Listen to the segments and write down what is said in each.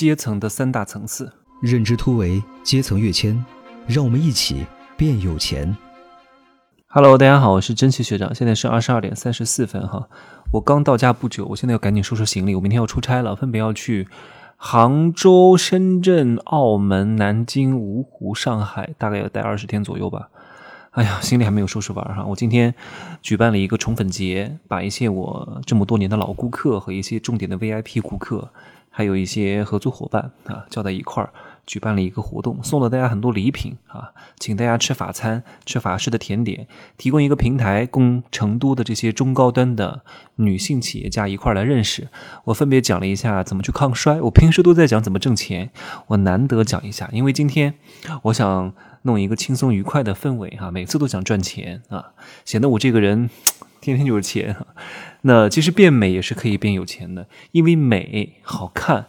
阶层的三大层次。认知突围，阶层跃迁，让我们一起变有钱。Hello，大家好，我是真奇学长，现在是二十二点三十四分哈。我刚到家不久，我现在要赶紧收拾行李，我明天要出差了，分别要去杭州、深圳、澳门、南京、芜湖、上海，大概要待二十天左右吧。哎呀，行李还没有收拾完哈。我今天举办了一个宠粉节，把一些我这么多年的老顾客和一些重点的 VIP 顾客，还有一些合作伙伴啊，叫在一块儿。举办了一个活动，送了大家很多礼品啊，请大家吃法餐，吃法式的甜点，提供一个平台供成都的这些中高端的女性企业家一块儿来认识。我分别讲了一下怎么去抗衰，我平时都在讲怎么挣钱，我难得讲一下，因为今天我想弄一个轻松愉快的氛围哈，每次都讲赚钱啊，显得我这个人天天就是钱。那其实变美也是可以变有钱的，因为美好看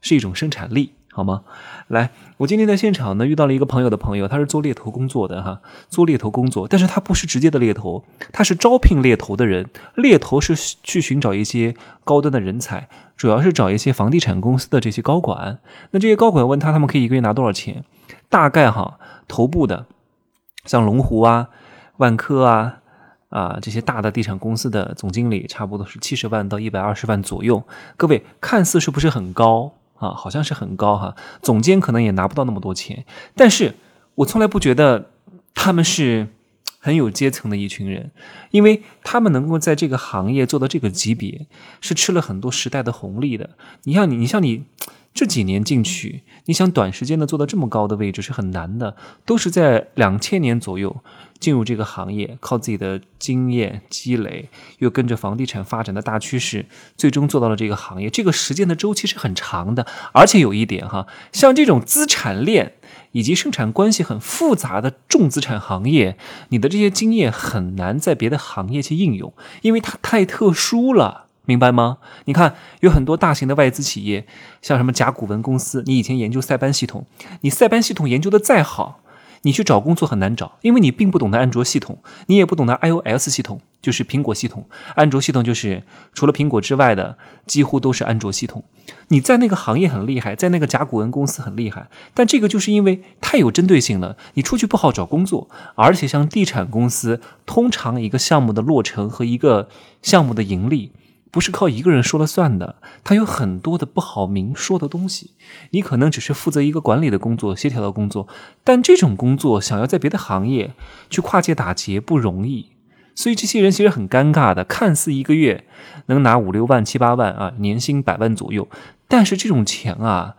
是一种生产力。好吗？来，我今天在现场呢遇到了一个朋友的朋友，他是做猎头工作的哈，做猎头工作，但是他不是直接的猎头，他是招聘猎头的人。猎头是去寻找一些高端的人才，主要是找一些房地产公司的这些高管。那这些高管问他，他们可以一个月拿多少钱？大概哈，头部的像龙湖啊、万科啊。啊，这些大的地产公司的总经理差不多是七十万到一百二十万左右。各位看似是不是很高？啊，好像是很高哈，总监可能也拿不到那么多钱，但是我从来不觉得他们是很有阶层的一群人，因为他们能够在这个行业做到这个级别，是吃了很多时代的红利的。你像你，你像你这几年进去，你想短时间的做到这么高的位置是很难的，都是在两千年左右进入这个行业，靠自己的经验积累，又跟着房地产发展的大趋势，最终做到了这个行业。这个时间的周期是很长的，而且有一点哈，像这种资产链以及生产关系很复杂的重资产行业，你的这些经验很难在别的行业去应用，因为它太特殊了。明白吗？你看，有很多大型的外资企业，像什么甲骨文公司，你以前研究塞班系统，你塞班系统研究的再好，你去找工作很难找，因为你并不懂得安卓系统，你也不懂得 iOS 系统，就是苹果系统。安卓系统就是除了苹果之外的，几乎都是安卓系统。你在那个行业很厉害，在那个甲骨文公司很厉害，但这个就是因为太有针对性了，你出去不好找工作。而且像地产公司，通常一个项目的落成和一个项目的盈利。不是靠一个人说了算的，他有很多的不好明说的东西。你可能只是负责一个管理的工作、协调的工作，但这种工作想要在别的行业去跨界打劫不容易。所以这些人其实很尴尬的，看似一个月能拿五六万、七八万啊，年薪百万左右，但是这种钱啊，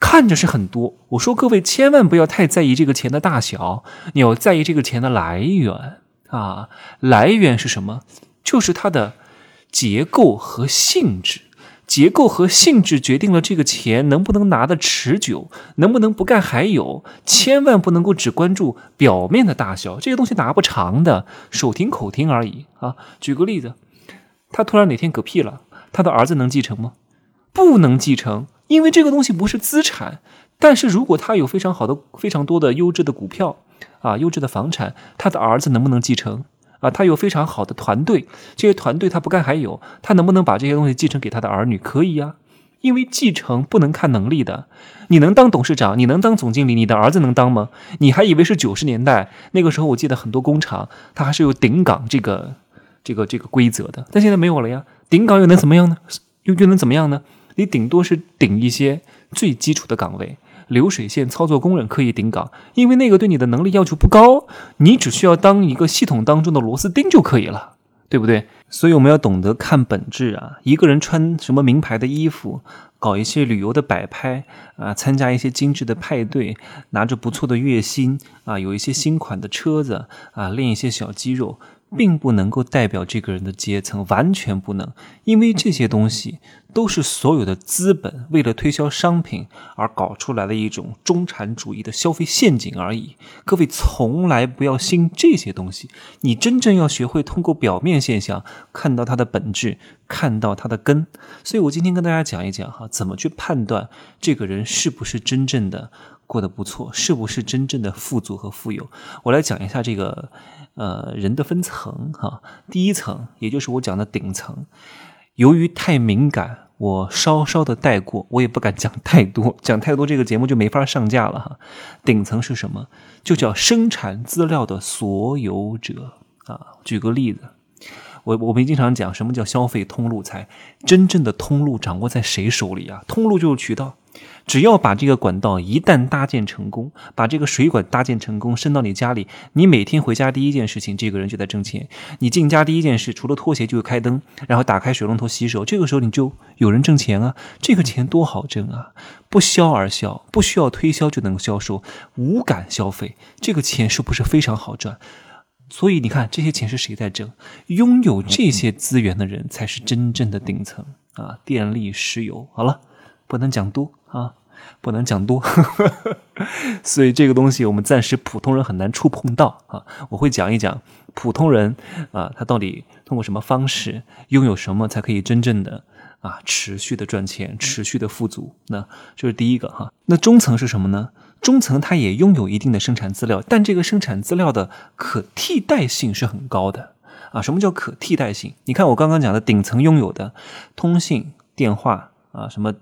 看着是很多。我说各位千万不要太在意这个钱的大小，你要在意这个钱的来源啊。来源是什么？就是他的。结构和性质，结构和性质决定了这个钱能不能拿得持久，能不能不干还有。千万不能够只关注表面的大小，这些东西拿不长的，手停口停而已啊。举个例子，他突然哪天嗝屁了，他的儿子能继承吗？不能继承，因为这个东西不是资产。但是如果他有非常好的、非常多的优质的股票啊，优质的房产，他的儿子能不能继承？啊，他有非常好的团队，这些团队他不干还有，他能不能把这些东西继承给他的儿女？可以呀，因为继承不能看能力的。你能当董事长，你能当总经理，你的儿子能当吗？你还以为是九十年代那个时候，我记得很多工厂它还是有顶岗这个这个这个规则的，但现在没有了呀。顶岗又能怎么样呢？又又能怎么样呢？你顶多是顶一些最基础的岗位。流水线操作工人可以顶岗，因为那个对你的能力要求不高，你只需要当一个系统当中的螺丝钉就可以了，对不对？所以我们要懂得看本质啊！一个人穿什么名牌的衣服，搞一些旅游的摆拍啊，参加一些精致的派对，拿着不错的月薪啊，有一些新款的车子啊，练一些小肌肉。并不能够代表这个人的阶层，完全不能，因为这些东西都是所有的资本为了推销商品而搞出来的一种中产主义的消费陷阱而已。各位从来不要信这些东西，你真正要学会通过表面现象看到它的本质，看到它的根。所以我今天跟大家讲一讲哈，怎么去判断这个人是不是真正的过得不错，是不是真正的富足和富有。我来讲一下这个。呃，人的分层哈，第一层也就是我讲的顶层，由于太敏感，我稍稍的带过，我也不敢讲太多，讲太多这个节目就没法上架了哈。顶层是什么？就叫生产资料的所有者啊。举个例子。我我们经常讲什么叫消费通路财，真正的通路掌握在谁手里啊？通路就是渠道，只要把这个管道一旦搭建成功，把这个水管搭建成功，伸到你家里，你每天回家第一件事情，这个人就在挣钱。你进家第一件事，除了脱鞋就是开灯，然后打开水龙头洗手，这个时候你就有人挣钱啊！这个钱多好挣啊！不销而销，不需要推销就能销售，无感消费，这个钱是不是非常好赚？所以你看，这些钱是谁在挣？拥有这些资源的人才是真正的顶层啊！电力、石油，好了，不能讲多啊，不能讲多。所以这个东西我们暂时普通人很难触碰到啊。我会讲一讲普通人啊，他到底通过什么方式拥有什么，才可以真正的啊持续的赚钱、持续的富足。那这是第一个哈。那中层是什么呢？中层它也拥有一定的生产资料，但这个生产资料的可替代性是很高的啊。什么叫可替代性？你看我刚刚讲的顶层拥有的通信、电话啊，什么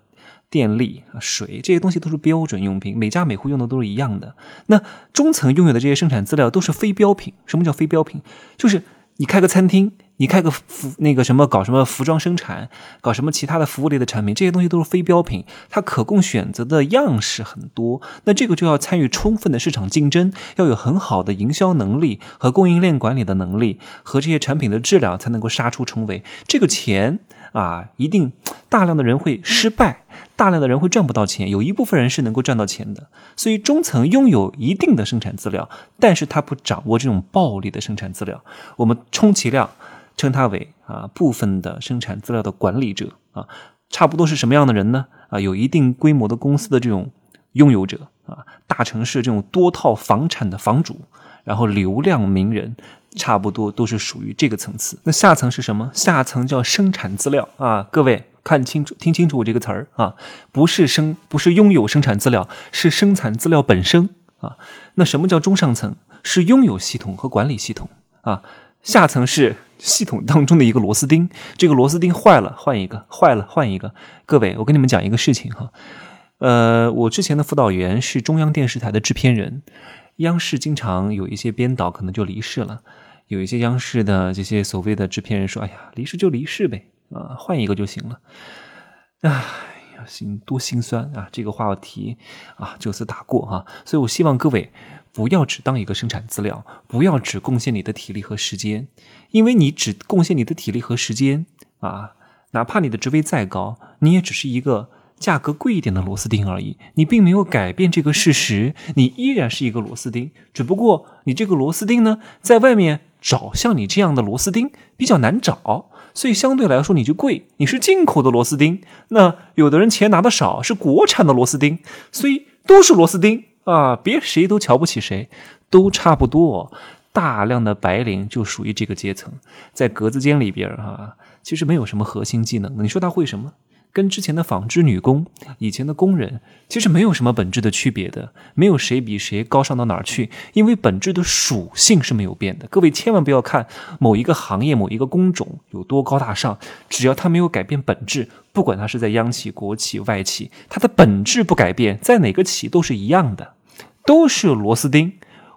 电力啊、水这些东西都是标准用品，每家每户用的都是一样的。那中层拥有的这些生产资料都是非标品。什么叫非标品？就是你开个餐厅。你开个服那个什么搞什么服装生产，搞什么其他的服务类的产品，这些东西都是非标品，它可供选择的样式很多。那这个就要参与充分的市场竞争，要有很好的营销能力和供应链管理的能力，和这些产品的质量才能够杀出重围。这个钱啊，一定大量的人会失败。大量的人会赚不到钱，有一部分人是能够赚到钱的。所以中层拥有一定的生产资料，但是他不掌握这种暴利的生产资料。我们充其量称他为啊部分的生产资料的管理者啊，差不多是什么样的人呢？啊，有一定规模的公司的这种拥有者啊，大城市这种多套房产的房主，然后流量名人，差不多都是属于这个层次。那下层是什么？下层叫生产资料啊，各位。看清楚，听清楚我这个词儿啊，不是生，不是拥有生产资料，是生产资料本身啊。那什么叫中上层？是拥有系统和管理系统啊。下层是系统当中的一个螺丝钉，这个螺丝钉坏了换一个，坏了换一个。各位，我跟你们讲一个事情哈，呃，我之前的辅导员是中央电视台的制片人，央视经常有一些编导可能就离世了，有一些央视的这些所谓的制片人说：“哎呀，离世就离世呗。”啊，换一个就行了。哎呀，心多心酸啊！这个话题啊，就此打过哈。所以我希望各位不要只当一个生产资料，不要只贡献你的体力和时间，因为你只贡献你的体力和时间啊，哪怕你的职位再高，你也只是一个价格贵一点的螺丝钉而已。你并没有改变这个事实，你依然是一个螺丝钉，只不过你这个螺丝钉呢，在外面找像你这样的螺丝钉比较难找。所以相对来说你就贵，你是进口的螺丝钉。那有的人钱拿的少，是国产的螺丝钉，所以都是螺丝钉啊，别谁都瞧不起谁，都差不多。大量的白领就属于这个阶层，在格子间里边哈，其实没有什么核心技能。你说他会什么？跟之前的纺织女工、以前的工人其实没有什么本质的区别的，没有谁比谁高尚到哪儿去，因为本质的属性是没有变的。各位千万不要看某一个行业、某一个工种有多高大上，只要它没有改变本质，不管它是在央企、国企、外企，它的本质不改变，在哪个企都是一样的，都是螺丝钉。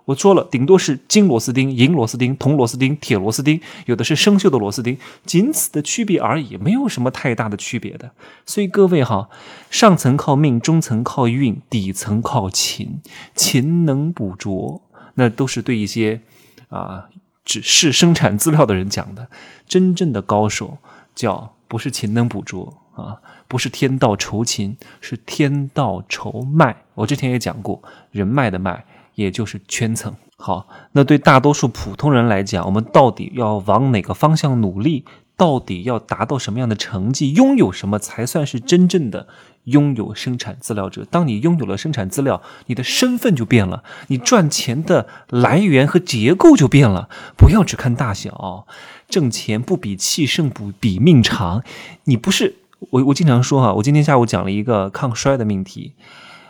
我说了，顶多是金螺丝钉、银螺丝钉、铜螺丝钉、铁螺丝钉，有的是生锈的螺丝钉，仅此的区别而已，没有什么太大的区别的。所以各位哈，上层靠命，中层靠运，底层靠勤，勤能补拙，那都是对一些啊只是生产资料的人讲的。真正的高手叫不是勤能补拙啊，不是天道酬勤，是天道酬脉。我之前也讲过，人脉的脉。也就是圈层。好，那对大多数普通人来讲，我们到底要往哪个方向努力？到底要达到什么样的成绩？拥有什么才算是真正的拥有生产资料者？当你拥有了生产资料，你的身份就变了，你赚钱的来源和结构就变了。不要只看大小，挣钱不比气盛，不比命长。你不是我，我经常说哈，我今天下午讲了一个抗衰的命题。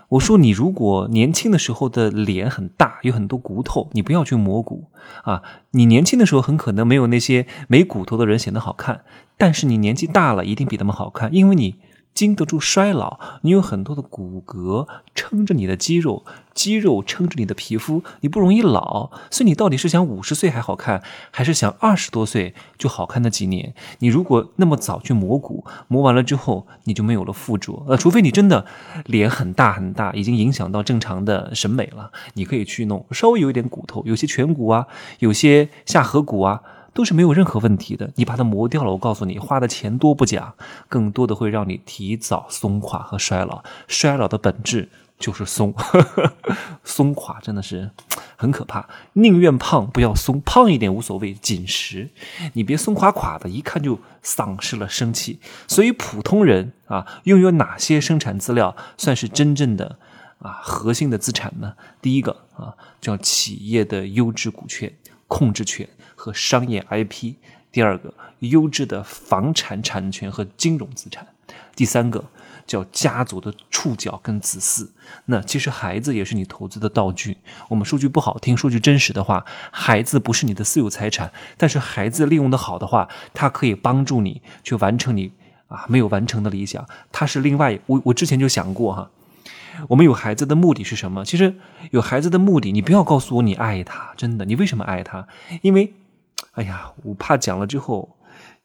我说你如果年轻的时候的脸很大，有很多骨头，你不要去磨骨啊！你年轻的时候很可能没有那些没骨头的人显得好看，但是你年纪大了，一定比他们好看，因为你。经得住衰老，你有很多的骨骼撑着你的肌肉，肌肉撑着你的皮肤，你不容易老。所以你到底是想五十岁还好看，还是想二十多岁就好看那几年？你如果那么早去磨骨，磨完了之后你就没有了附着。呃，除非你真的脸很大很大，已经影响到正常的审美了，你可以去弄稍微有一点骨头，有些颧骨啊，有些下颌骨啊。都是没有任何问题的。你把它磨掉了，我告诉你，花的钱多不假，更多的会让你提早松垮和衰老。衰老的本质就是松，松垮真的是很可怕。宁愿胖不要松，胖一点无所谓，紧实。你别松垮垮的，一看就丧失了生气。所以普通人啊，拥有哪些生产资料算是真正的啊核心的资产呢？第一个啊，叫企业的优质股权。控制权和商业 IP，第二个优质的房产产权和金融资产，第三个叫家族的触角跟子嗣。那其实孩子也是你投资的道具。我们说句不好听，说句真实的话，孩子不是你的私有财产，但是孩子利用的好的话，他可以帮助你去完成你啊没有完成的理想。他是另外，我我之前就想过哈。我们有孩子的目的是什么？其实有孩子的目的，你不要告诉我你爱他，真的，你为什么爱他？因为，哎呀，我怕讲了之后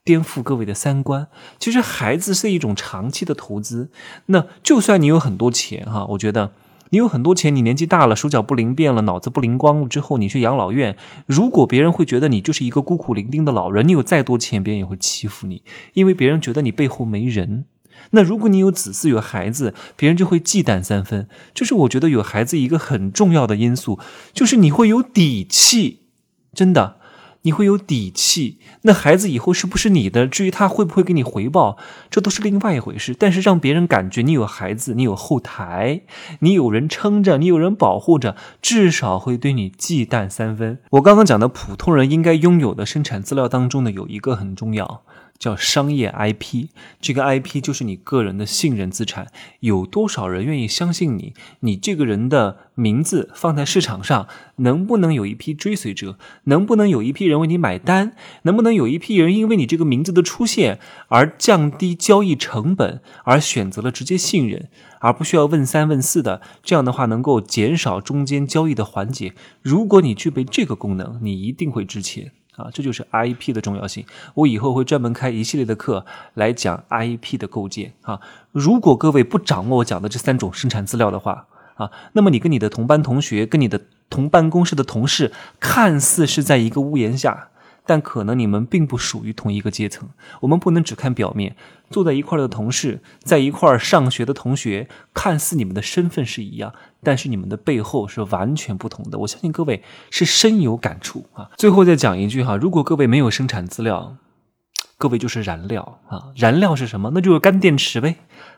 颠覆各位的三观。其实孩子是一种长期的投资。那就算你有很多钱哈，我觉得你有很多钱，你年纪大了，手脚不灵便了，脑子不灵光了之后，你去养老院，如果别人会觉得你就是一个孤苦伶仃的老人，你有再多钱，别人也会欺负你，因为别人觉得你背后没人。那如果你有子嗣有孩子，别人就会忌惮三分。就是我觉得有孩子一个很重要的因素，就是你会有底气，真的，你会有底气。那孩子以后是不是你的？至于他会不会给你回报，这都是另外一回事。但是让别人感觉你有孩子，你有后台，你有人撑着，你有人保护着，至少会对你忌惮三分。我刚刚讲的普通人应该拥有的生产资料当中呢，有一个很重要。叫商业 IP，这个 IP 就是你个人的信任资产。有多少人愿意相信你？你这个人的名字放在市场上，能不能有一批追随者？能不能有一批人为你买单？能不能有一批人因为你这个名字的出现而降低交易成本，而选择了直接信任，而不需要问三问四的？这样的话能够减少中间交易的环节。如果你具备这个功能，你一定会值钱。啊，这就是 IP 的重要性。我以后会专门开一系列的课来讲 IP 的构建。啊，如果各位不掌握我讲的这三种生产资料的话，啊，那么你跟你的同班同学、跟你的同办公室的同事，看似是在一个屋檐下。但可能你们并不属于同一个阶层，我们不能只看表面。坐在一块的同事，在一块上学的同学，看似你们的身份是一样，但是你们的背后是完全不同的。我相信各位是深有感触啊。最后再讲一句哈，如果各位没有生产资料，各位就是燃料啊。燃料是什么？那就是干电池呗。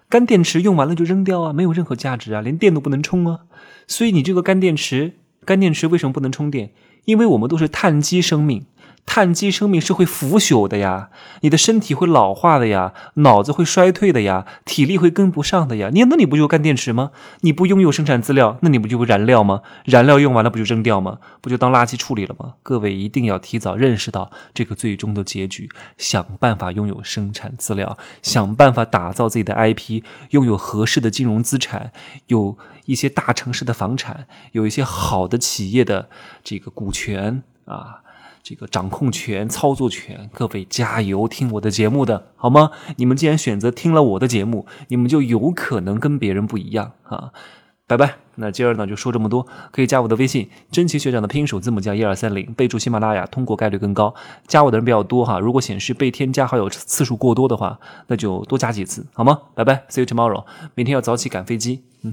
干电池用完了就扔掉啊，没有任何价值啊，连电都不能充啊。所以你这个干电池，干电池为什么不能充电？因为我们都是碳基生命。碳基生命是会腐朽的呀，你的身体会老化的呀，脑子会衰退的呀，体力会跟不上的呀。你那你不就干电池吗？你不拥有生产资料，那你不就燃料吗？燃料用完了不就扔掉吗？不就当垃圾处理了吗？各位一定要提早认识到这个最终的结局，想办法拥有生产资料，想办法打造自己的 IP，拥有合适的金融资产，有一些大城市的房产，有一些好的企业的这个股权啊。这个掌控权、操作权，各位加油！听我的节目的好吗？你们既然选择听了我的节目，你们就有可能跟别人不一样啊！拜拜。那今儿呢就说这么多，可以加我的微信，真奇学长的拼音首字母加一二三零，备注喜马拉雅，通过概率更高。加我的人比较多哈，如果显示被添加好友次数过多的话，那就多加几次好吗？拜拜，See you tomorrow。明天要早起赶飞机。嗯